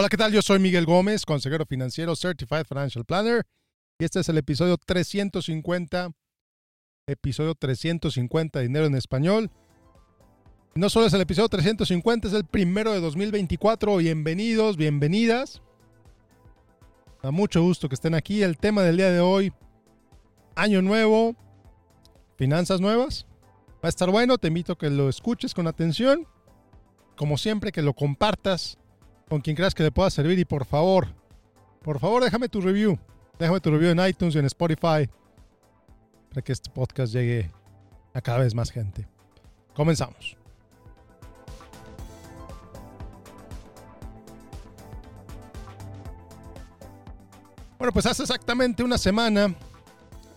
Hola, ¿qué tal? Yo soy Miguel Gómez, consejero financiero Certified Financial Planner, y este es el episodio 350, episodio 350 de Dinero en Español. No solo es el episodio 350, es el primero de 2024. Bienvenidos, bienvenidas. Da mucho gusto que estén aquí. El tema del día de hoy, año nuevo, finanzas nuevas. Va a estar bueno, te invito a que lo escuches con atención. Como siempre, que lo compartas con quien creas que le pueda servir y por favor, por favor déjame tu review. Déjame tu review en iTunes y en Spotify para que este podcast llegue a cada vez más gente. Comenzamos. Bueno, pues hace exactamente una semana,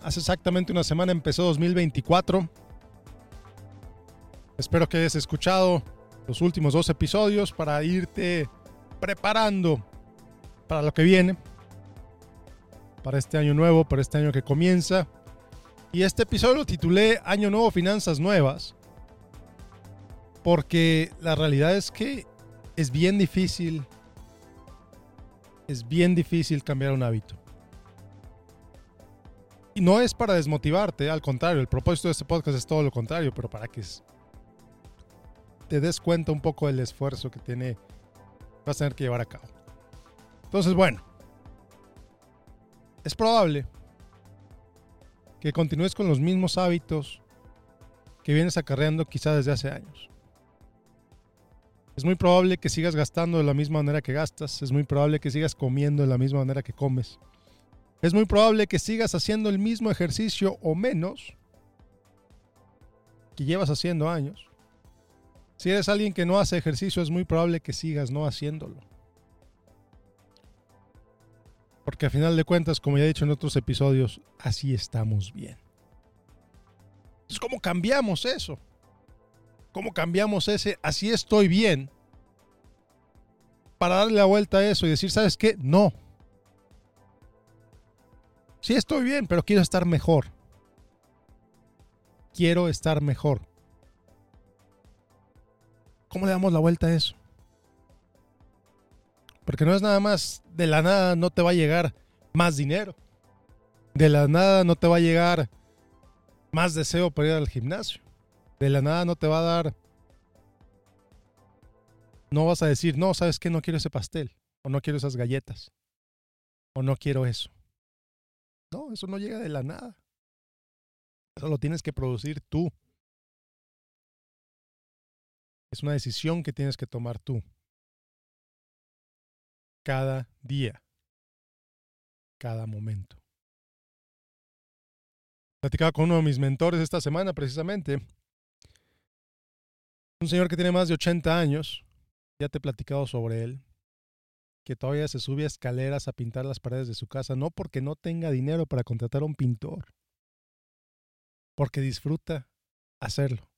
hace exactamente una semana empezó 2024. Espero que hayas escuchado los últimos dos episodios para irte preparando para lo que viene, para este año nuevo, para este año que comienza. Y este episodio lo titulé Año Nuevo, Finanzas Nuevas, porque la realidad es que es bien difícil, es bien difícil cambiar un hábito. Y no es para desmotivarte, al contrario, el propósito de este podcast es todo lo contrario, pero para que te des cuenta un poco del esfuerzo que tiene vas a tener que llevar a cabo. Entonces, bueno, es probable que continúes con los mismos hábitos que vienes acarreando quizá desde hace años. Es muy probable que sigas gastando de la misma manera que gastas, es muy probable que sigas comiendo de la misma manera que comes. Es muy probable que sigas haciendo el mismo ejercicio o menos que llevas haciendo años. Si eres alguien que no hace ejercicio, es muy probable que sigas no haciéndolo. Porque a final de cuentas, como ya he dicho en otros episodios, así estamos bien. Entonces, ¿cómo cambiamos eso? ¿Cómo cambiamos ese así estoy bien? Para darle la vuelta a eso y decir, ¿sabes qué? No. Sí estoy bien, pero quiero estar mejor. Quiero estar mejor. ¿Cómo le damos la vuelta a eso? Porque no es nada más, de la nada no te va a llegar más dinero. De la nada no te va a llegar más deseo para ir al gimnasio. De la nada no te va a dar... No vas a decir, no, sabes que no quiero ese pastel. O no quiero esas galletas. O no quiero eso. No, eso no llega de la nada. Eso lo tienes que producir tú. Es una decisión que tienes que tomar tú. Cada día. Cada momento. Platicaba con uno de mis mentores esta semana precisamente. Un señor que tiene más de 80 años. Ya te he platicado sobre él. Que todavía se sube a escaleras a pintar las paredes de su casa. No porque no tenga dinero para contratar a un pintor. Porque disfruta hacerlo.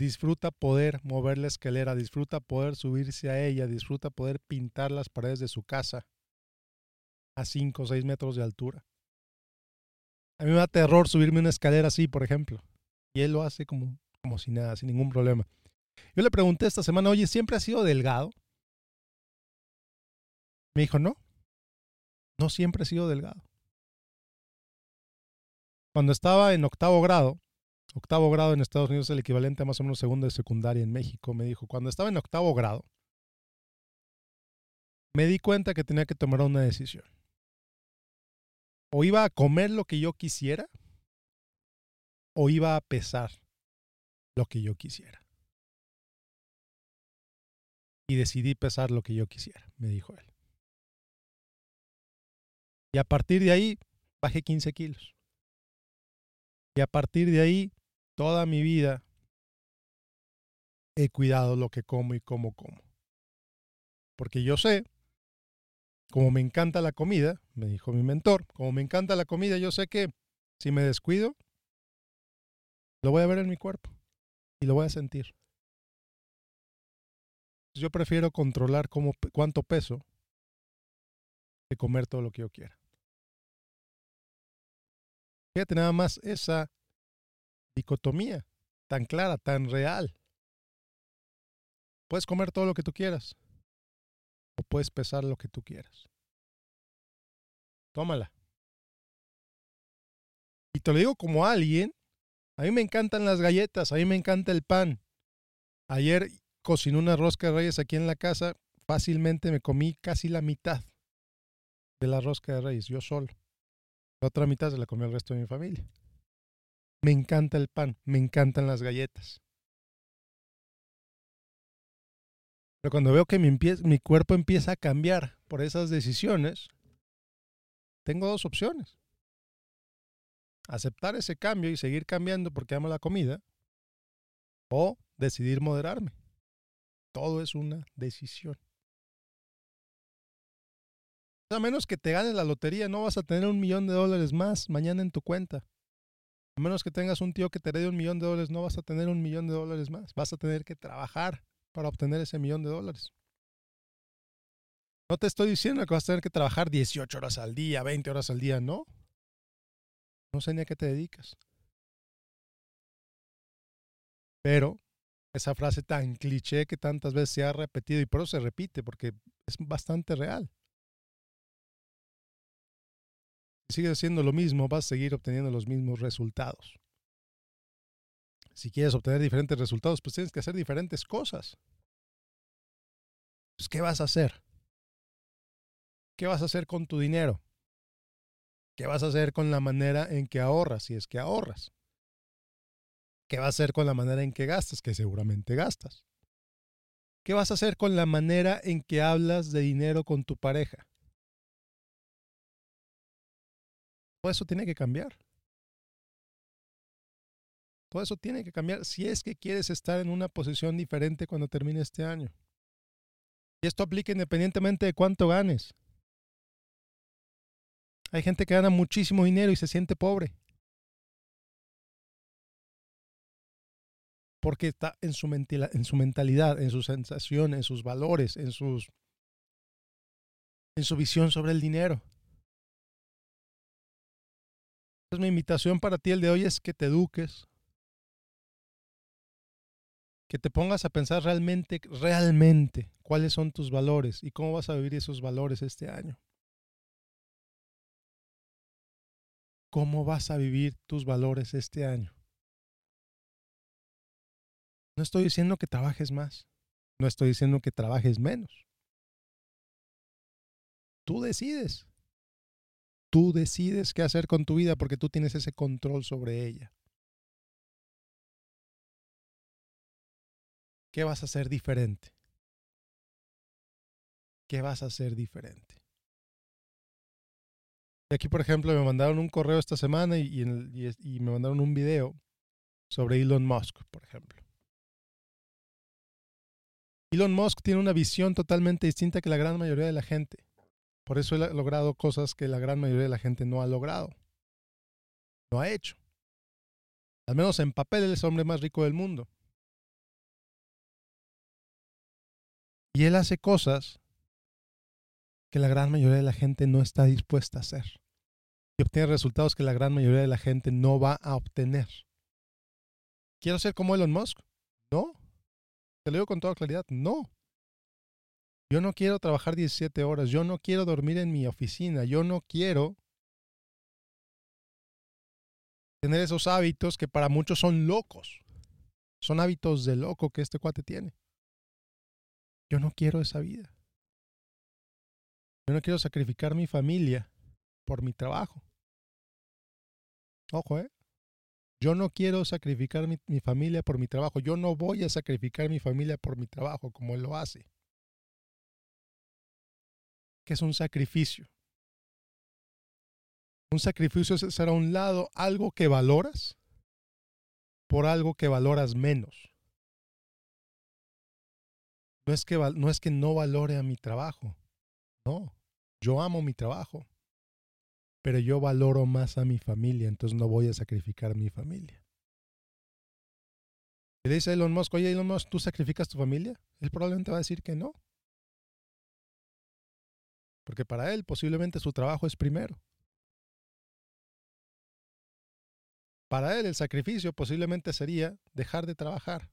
Disfruta poder mover la escalera, disfruta poder subirse a ella, disfruta poder pintar las paredes de su casa a 5 o 6 metros de altura. A mí me da terror subirme una escalera así, por ejemplo. Y él lo hace como, como si nada, sin ningún problema. Yo le pregunté esta semana, oye, ¿siempre ha sido delgado? Me dijo, no, no siempre he sido delgado. Cuando estaba en octavo grado, octavo grado en Estados Unidos es el equivalente a más o menos segundo de secundaria en México, me dijo, cuando estaba en octavo grado, me di cuenta que tenía que tomar una decisión. O iba a comer lo que yo quisiera, o iba a pesar lo que yo quisiera. Y decidí pesar lo que yo quisiera, me dijo él. Y a partir de ahí, bajé 15 kilos. Y a partir de ahí, toda mi vida he cuidado lo que como y cómo como. Porque yo sé, como me encanta la comida, me dijo mi mentor, como me encanta la comida, yo sé que si me descuido, lo voy a ver en mi cuerpo y lo voy a sentir. Yo prefiero controlar cómo, cuánto peso que comer todo lo que yo quiera. Fíjate nada más esa dicotomía tan clara, tan real. Puedes comer todo lo que tú quieras, puedes pesar lo que tú quieras. Tómala. Y te lo digo como alguien, a mí me encantan las galletas, a mí me encanta el pan. Ayer cociné una rosca de reyes aquí en la casa, fácilmente me comí casi la mitad de la rosca de reyes, yo solo. La otra mitad se la comió el resto de mi familia. Me encanta el pan, me encantan las galletas. Pero cuando veo que mi, cuerpo empieza a cambiar por esas decisiones, tengo dos opciones. Aceptar ese cambio y seguir cambiando porque amo la comida o decidir moderarme. Todo es una decisión. A menos que te ganes la lotería, no vas a tener un millón de dólares más mañana en tu cuenta. A menos que tengas un tío que te dé un millón de dólares, no vas a tener un millón de dólares más. Vas a tener que trabajar para obtener ese millón de dólares. No te estoy diciendo que vas a tener que trabajar 18 horas al día, 20 horas al día, no. No sé ni a qué te dedicas. Pero esa frase tan cliché que tantas veces se ha repetido y por eso se repite, porque es bastante real. Sigues haciendo lo mismo, vas a seguir obteniendo los mismos resultados. Si quieres obtener diferentes resultados, pues tienes que hacer diferentes cosas. Pues, ¿qué vas a hacer? ¿Qué vas a hacer con tu dinero? ¿Qué vas a hacer con la manera en que ahorras, si es que ahorras? ¿Qué vas a hacer con la manera en que gastas, que seguramente gastas? ¿Qué vas a hacer con la manera en que hablas de dinero con tu pareja? Todo eso tiene que cambiar. Todo eso tiene que cambiar si es que quieres estar en una posición diferente cuando termine este año. Y esto aplica independientemente de cuánto ganes. Hay gente que gana muchísimo dinero y se siente pobre. Porque está en su, en su mentalidad, en sus sensaciones, en sus valores, en, sus, en su visión sobre el dinero. Entonces mi invitación para ti el de hoy es que te eduques, que te pongas a pensar realmente, realmente cuáles son tus valores y cómo vas a vivir esos valores este año. ¿Cómo vas a vivir tus valores este año? No estoy diciendo que trabajes más, no estoy diciendo que trabajes menos. Tú decides. Tú decides qué hacer con tu vida porque tú tienes ese control sobre ella. ¿Qué vas a hacer diferente? ¿Qué vas a hacer diferente? Y aquí, por ejemplo, me mandaron un correo esta semana y, y, me mandaron un video sobre Elon Musk, por ejemplo. Elon Musk tiene una visión totalmente distinta que la gran mayoría de la gente. Por eso ha logrado cosas que la gran mayoría de la gente no ha logrado. No ha hecho. Al menos en papel, él es el hombre más rico del mundo. Y él hace cosas que la gran mayoría de la gente no está dispuesta a hacer. Y obtiene resultados que la gran mayoría de la gente no va a obtener. ¿Quiero ser como Elon Musk? No. Te lo digo con toda claridad, no. Yo no quiero trabajar 17 horas, yo no quiero dormir en mi oficina, yo no quiero tener esos hábitos que para muchos son locos. Son hábitos de loco que este cuate tiene. Yo no quiero esa vida. Yo no quiero sacrificar mi familia por mi trabajo. Ojo, ¿eh? Yo no quiero sacrificar mi, mi, familia por mi trabajo. Yo no voy a sacrificar mi familia por mi trabajo como él lo hace. Que es un sacrificio. Un sacrificio a un lado algo que valoras por algo que valoras menos. No es que no, valore a mi trabajo. No, yo amo mi trabajo. Pero yo valoro más a mi familia, entonces no voy a sacrificar mi familia. Y le dice Elon Musk, oye Elon Musk, ¿tú sacrificas tu familia? Él probablemente va a decir que no. Porque para él posiblemente su trabajo es primero. Para él el sacrificio posiblemente sería dejar de trabajar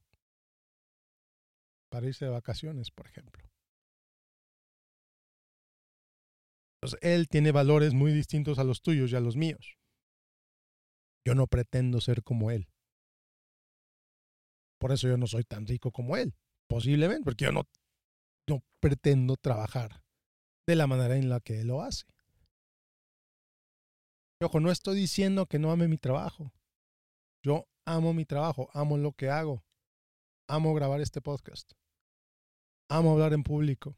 para irse de vacaciones, por ejemplo. Pues él tiene valores muy distintos a los tuyos y a los míos. Yo no pretendo ser como él. Por eso yo no soy tan rico como él. Posiblemente, porque yo no, no pretendo trabajar de la manera en la que lo hace. ojo, no estoy diciendo que no ame mi trabajo. Yo amo mi trabajo, amo lo que hago. Amo grabar este podcast. Amo hablar en público.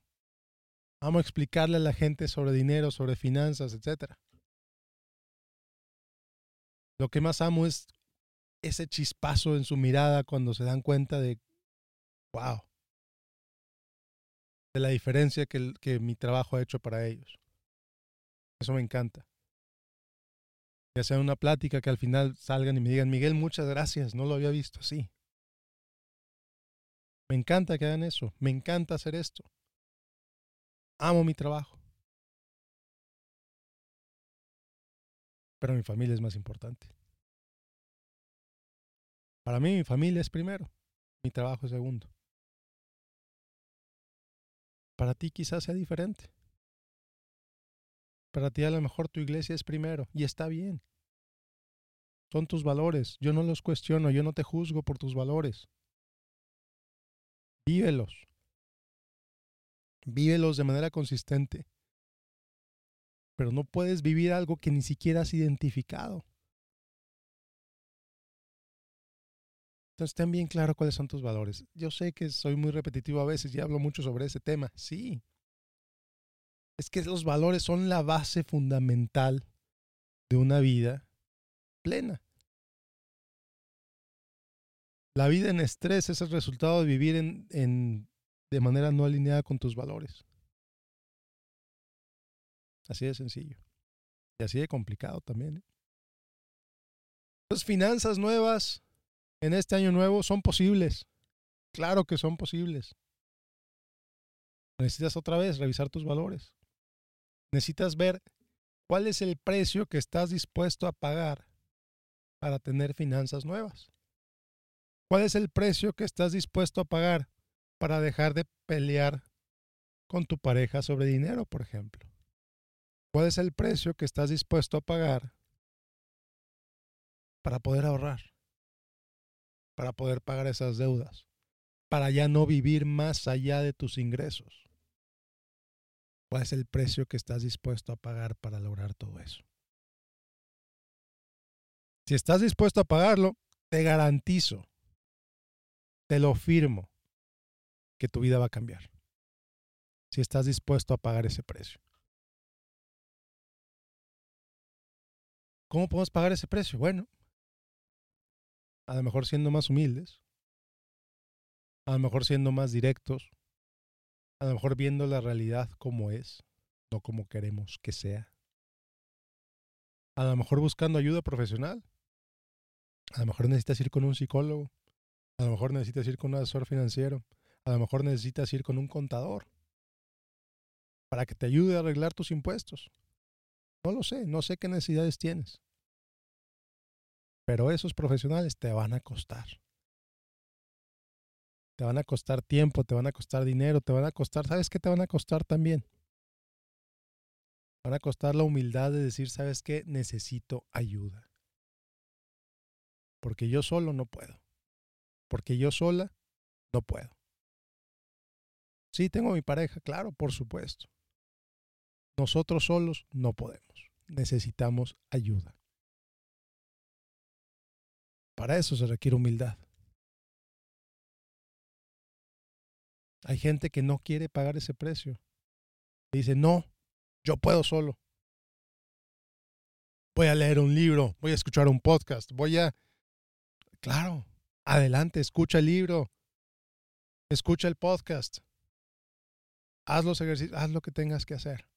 Amo explicarle a la gente sobre dinero, sobre finanzas, etc. Lo que más amo es ese chispazo en su mirada cuando se dan cuenta de, wow, de la diferencia que, que mi trabajo ha hecho para ellos. Eso me encanta. Ya sea una plática que al final salgan y me digan, Miguel, muchas gracias, no lo había visto así. Me encanta que hagan eso. Me encanta hacer esto. Amo mi trabajo. Pero mi familia es más importante. Para mí mi familia es primero. Mi trabajo es segundo. Para ti quizás sea diferente. Para ti a lo mejor tu iglesia es primero y está bien. Son tus valores. Yo no los cuestiono. Yo no te juzgo por tus valores. Vívelos. Vívelos de manera consistente. Pero no puedes vivir algo que ni siquiera has identificado. Entonces, ten bien claro cuáles son tus valores. Yo sé que soy muy repetitivo a veces y hablo mucho sobre ese tema. Sí. Es que los valores son la base fundamental de una vida plena. La vida en estrés es el resultado de vivir en, de manera no alineada con tus valores. Así de sencillo. Y así de complicado también. ¿eh? Las finanzas nuevas en este año nuevo son posibles. Claro que son posibles. Necesitas otra vez revisar tus valores. Necesitas ver cuál es el precio que estás dispuesto a pagar para tener finanzas nuevas. ¿Cuál es el precio que estás dispuesto a pagar para dejar de pelear con tu pareja sobre dinero, por ejemplo? ¿Cuál es el precio que estás dispuesto a pagar para poder ahorrar? Para poder pagar esas deudas, para ya no vivir más allá de tus ingresos. ¿Cuál es el precio que estás dispuesto a pagar para lograr todo eso? Si estás dispuesto a pagarlo, te garantizo te lo firmo que tu vida va a cambiar. Si estás dispuesto a pagar ese precio. ¿Cómo podemos pagar ese precio? Bueno, a lo mejor siendo más humildes, a lo mejor siendo más directos, a lo mejor viendo la realidad como es, no como queremos que sea. A lo mejor buscando ayuda profesional. A lo mejor necesitas ir con un psicólogo. A lo mejor necesitas ir con un asesor financiero. A lo mejor necesitas ir con un contador para que te ayude a arreglar tus impuestos. No lo sé, no sé qué necesidades tienes. Pero esos profesionales te van a costar. Te van a costar tiempo, te van a costar dinero, te van a costar, ¿sabes qué te van a costar también? Van a costar la humildad de decir, ¿sabes qué? Necesito ayuda. Porque yo solo no puedo porque yo sola no puedo. Sí, tengo mi pareja, claro, por supuesto. Nosotros solos no podemos. Necesitamos ayuda. Para eso se requiere humildad. Hay gente que no quiere pagar ese precio. Dice, no, yo puedo solo. Voy a leer un libro, voy a escuchar un podcast, voy a... Claro, adelante, escucha el libro, escucha el podcast, haz los ejercicios, haz lo que tengas que hacer.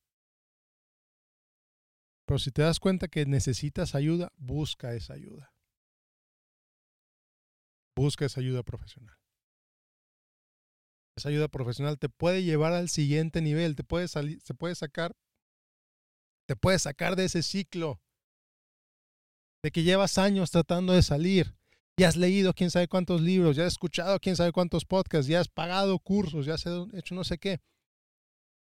Pero si te das cuenta que necesitas ayuda, busca esa ayuda. Busca esa ayuda profesional. Esa ayuda profesional te puede llevar al siguiente nivel, te puede salir, se puede sacar, te puede sacar de ese ciclo de que llevas años tratando de salir ya has leído quién sabe cuántos libros, ya has escuchado quién sabe cuántos podcasts, ya has pagado cursos, ya has hecho no sé qué.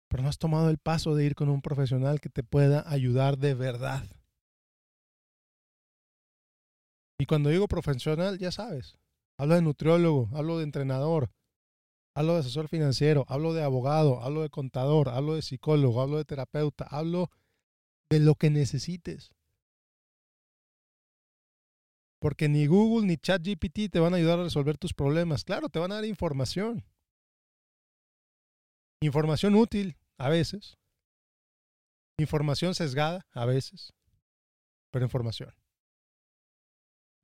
pero no has tomado el paso de ir con un profesional que te pueda ayudar de verdad. Y cuando digo profesional, ya sabes, hablo de nutriólogo, hablo de entrenador, hablo de asesor financiero, hablo de abogado, hablo de contador, hablo de psicólogo, hablo de terapeuta, hablo de lo que necesites. Porque ni Google ni ChatGPT te van a ayudar a resolver tus problemas. Claro, te van a dar información. Información útil a veces. Información sesgada a veces. Pero información.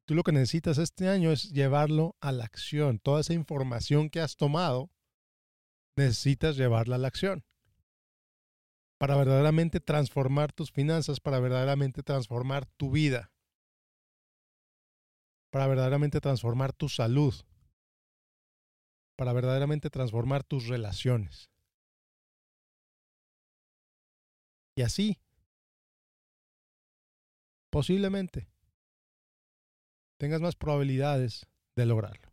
Tú lo que necesitas este año es llevarlo a la acción. Toda esa información que has tomado, necesitas llevarla a la acción. Para verdaderamente transformar tus finanzas, para verdaderamente transformar tu vida. Para verdaderamente transformar tu salud. Para verdaderamente transformar tus relaciones. Y así, posiblemente, tengas más probabilidades de lograrlo.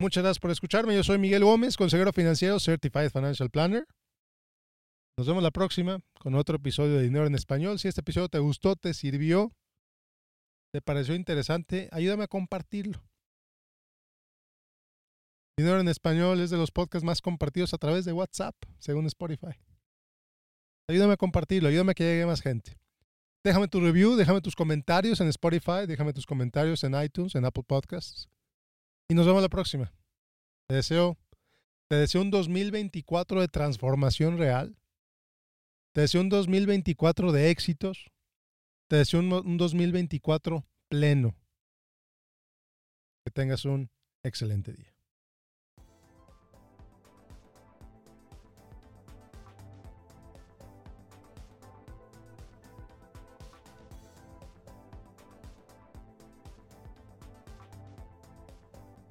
Muchas gracias por escucharme. Yo soy Miguel Gómez, consejero financiero, Certified Financial Planner. Nos vemos la próxima con otro episodio de Dinero en Español. Si este episodio te gustó, te sirvió, te pareció interesante, ayúdame a compartirlo. Dinero en Español es de los podcasts más compartidos a través de WhatsApp, según Spotify. Ayúdame a compartirlo, ayúdame a que llegue más gente. Déjame tu review, déjame tus comentarios en Spotify, déjame tus comentarios en iTunes, en Apple Podcasts. Y nos vemos la próxima. Te deseo, te deseo un 2024 de transformación real. Te deseo un 2024 de éxitos. Te deseo un, un 2024 pleno. Que tengas un excelente día.